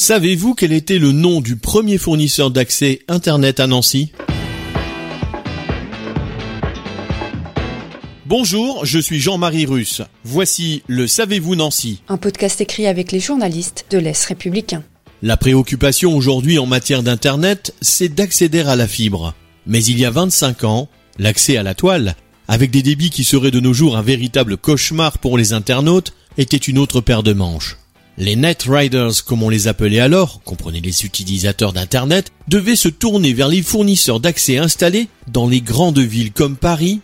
Savez-vous quel était le nom du premier fournisseur d'accès Internet à Nancy? Bonjour, je suis Jean-Marie Russe. Voici le Savez-vous Nancy Un podcast écrit avec les journalistes de l'Est républicain. La préoccupation aujourd'hui en matière d'Internet, c'est d'accéder à la fibre. Mais il y a 25 ans, l'accès à la toile, avec des débits qui seraient de nos jours un véritable cauchemar pour les internautes, était une autre paire de manches. Les Net Riders, comme on les appelait alors, comprenez les utilisateurs d'Internet, devaient se tourner vers les fournisseurs d'accès installés dans les grandes villes comme Paris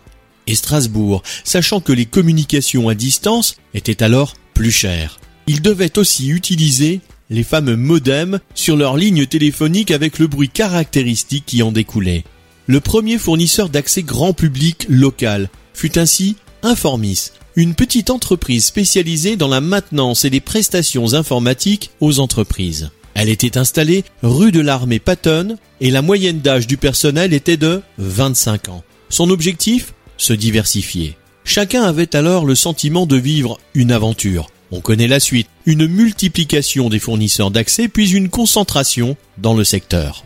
et Strasbourg, sachant que les communications à distance étaient alors plus chères. Ils devaient aussi utiliser les fameux modems sur leurs lignes téléphoniques avec le bruit caractéristique qui en découlait. Le premier fournisseur d'accès grand public local fut ainsi Informis, une petite entreprise spécialisée dans la maintenance et les prestations informatiques aux entreprises. Elle était installée rue de l'Armée Patton et la moyenne d'âge du personnel était de 25 ans. Son objectif? Se diversifier. Chacun avait alors le sentiment de vivre une aventure. On connaît la suite, une multiplication des fournisseurs d'accès puis une concentration dans le secteur.